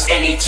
It's getting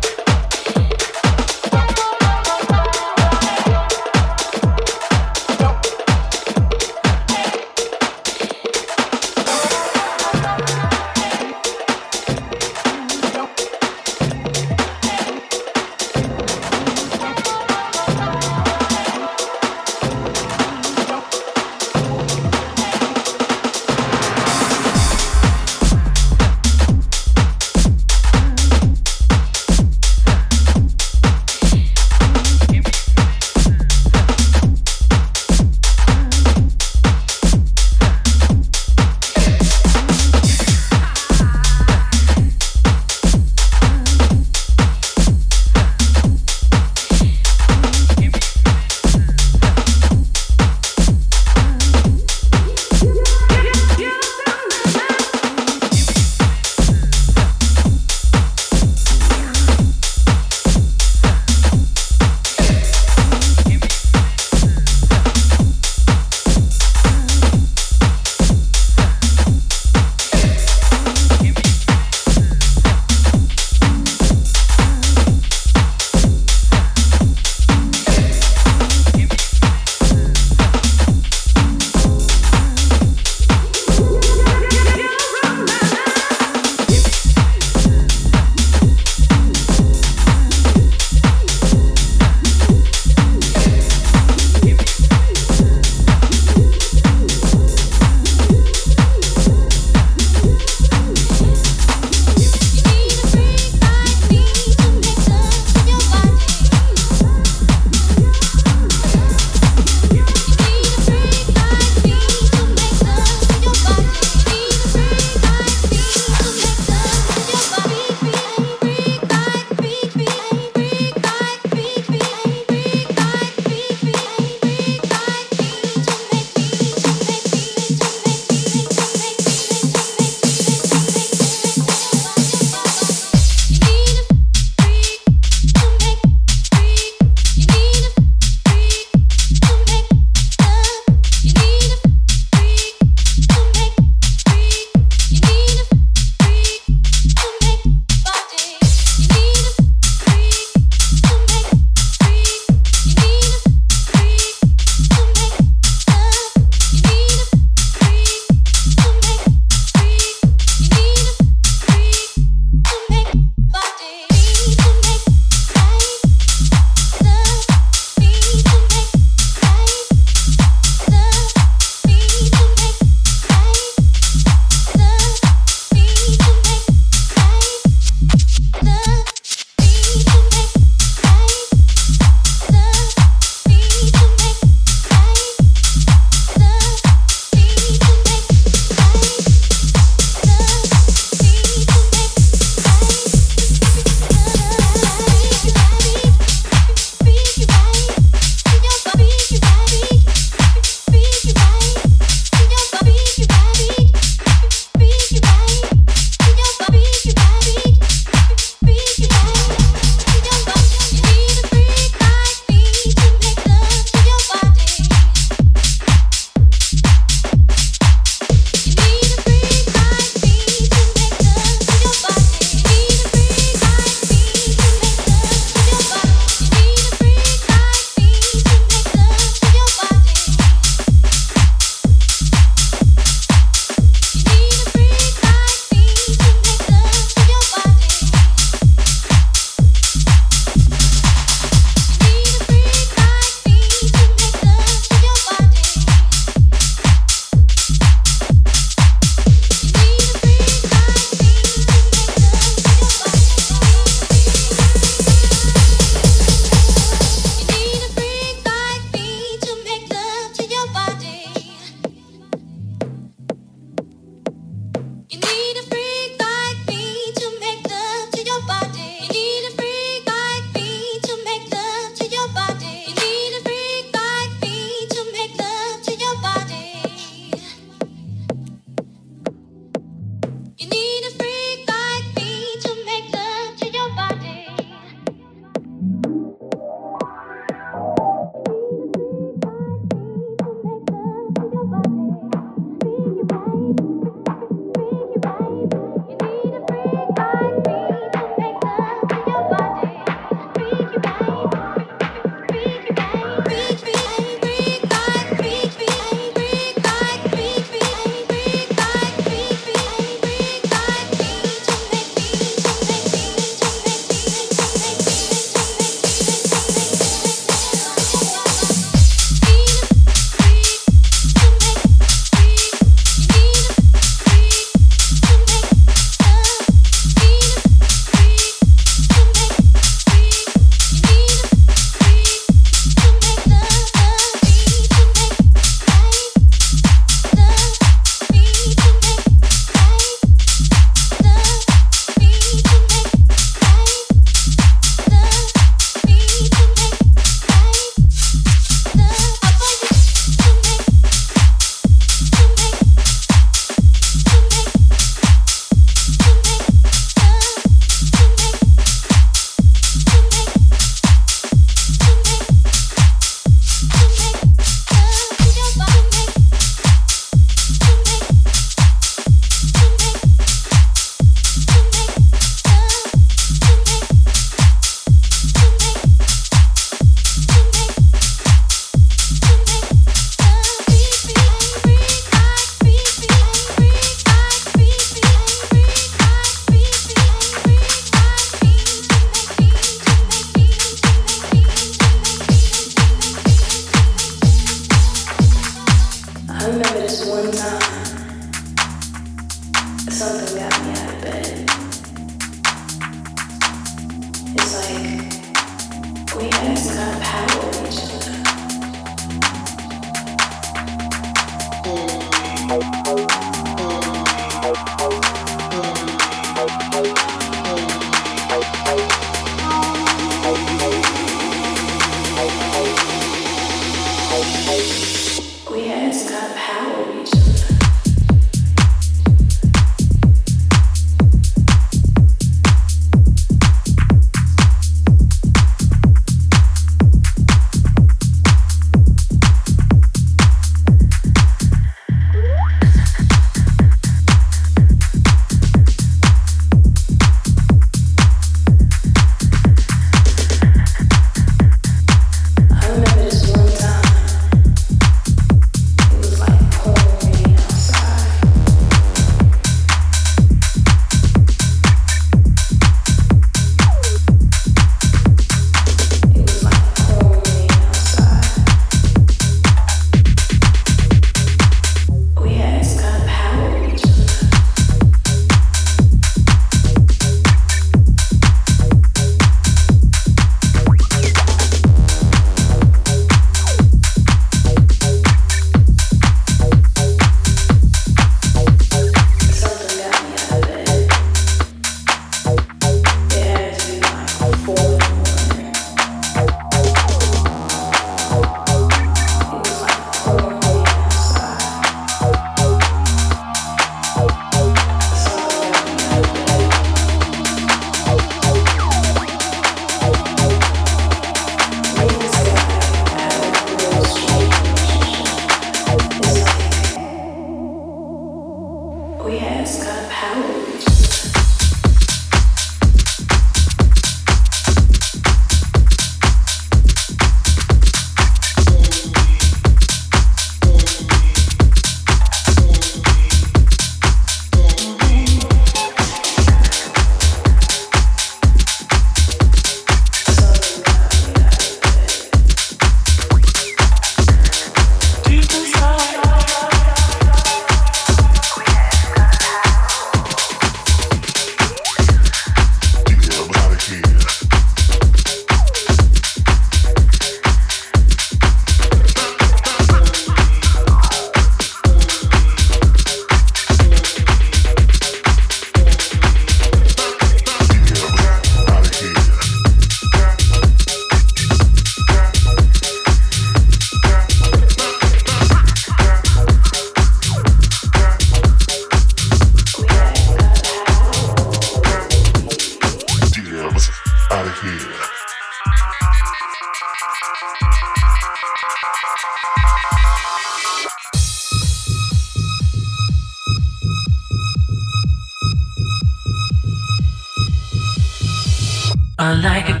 I like it.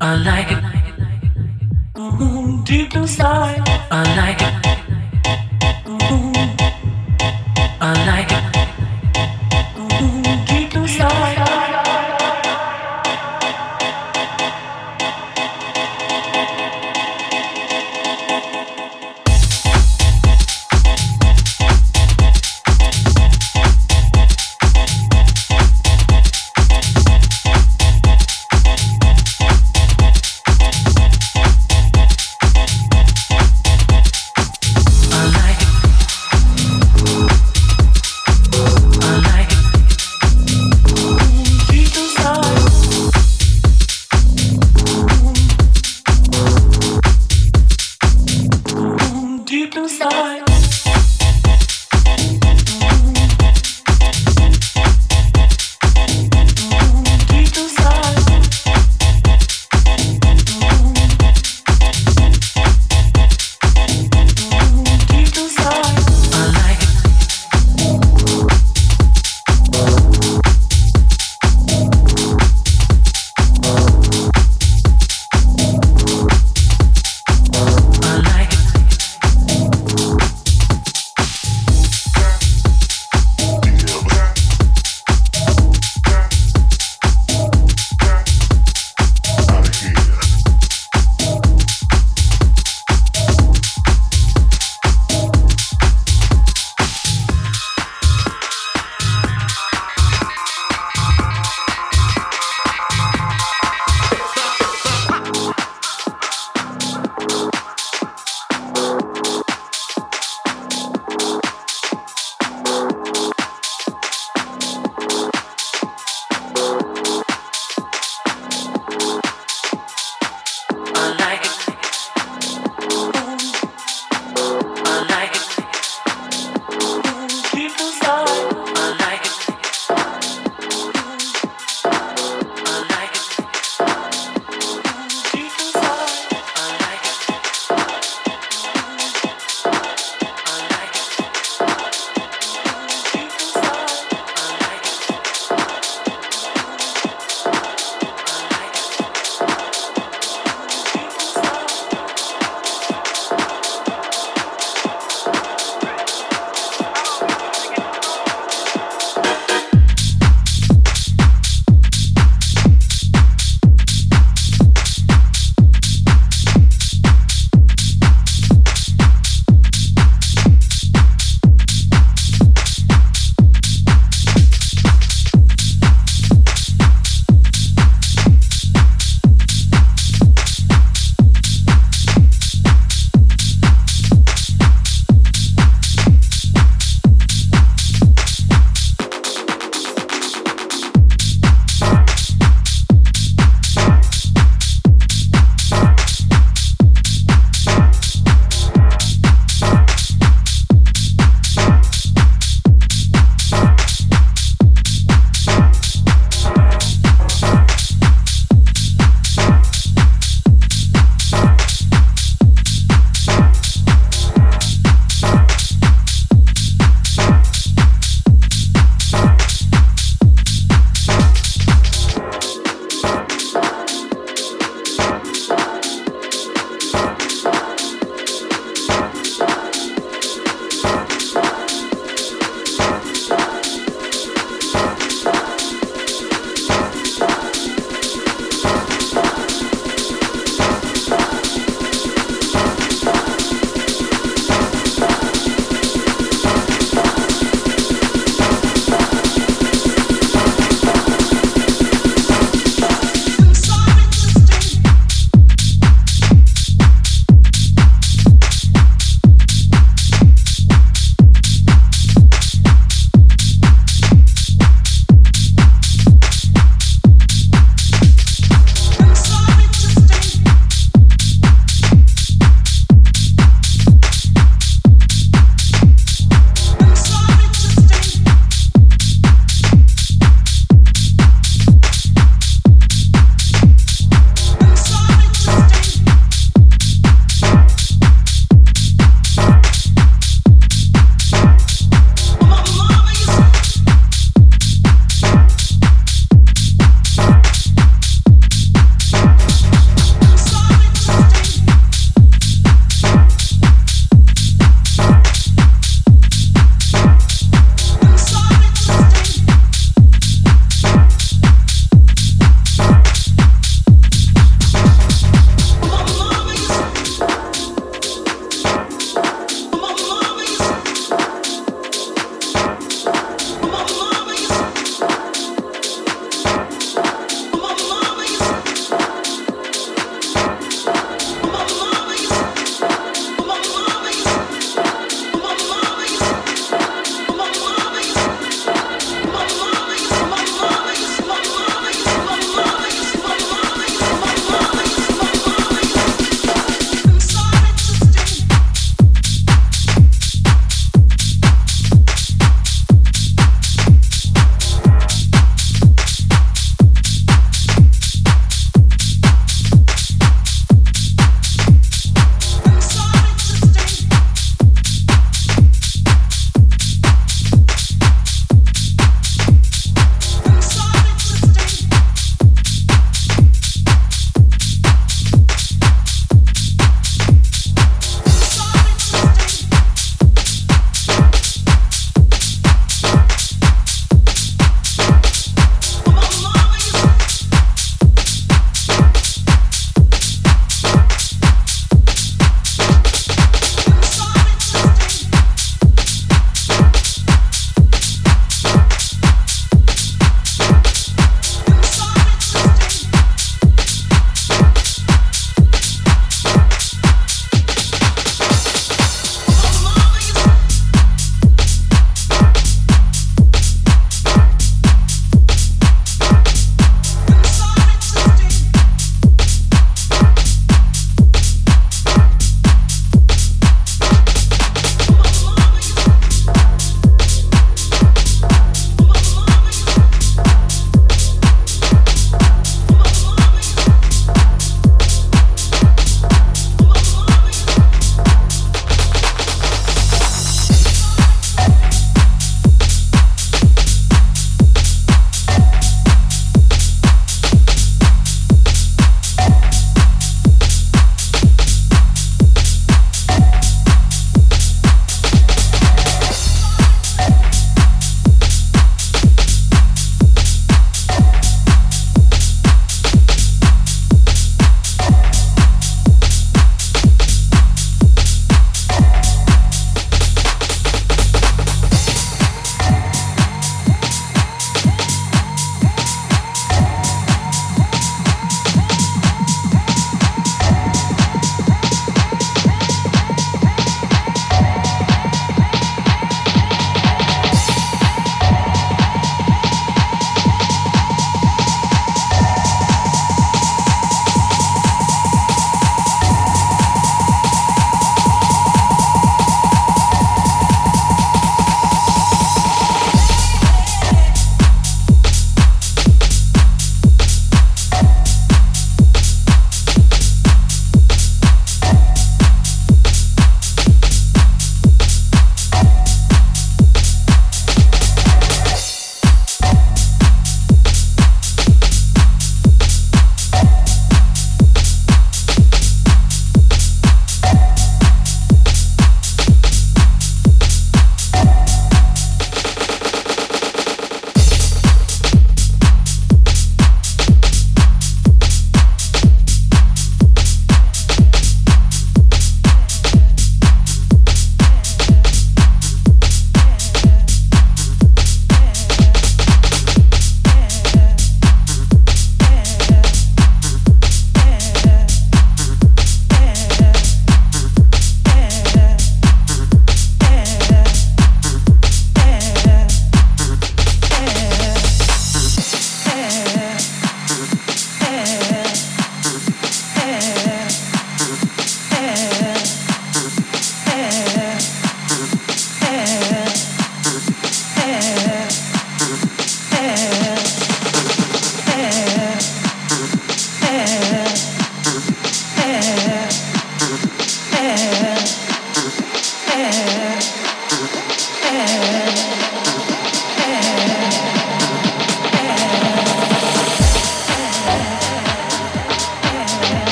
I like it. Deep inside, I like it.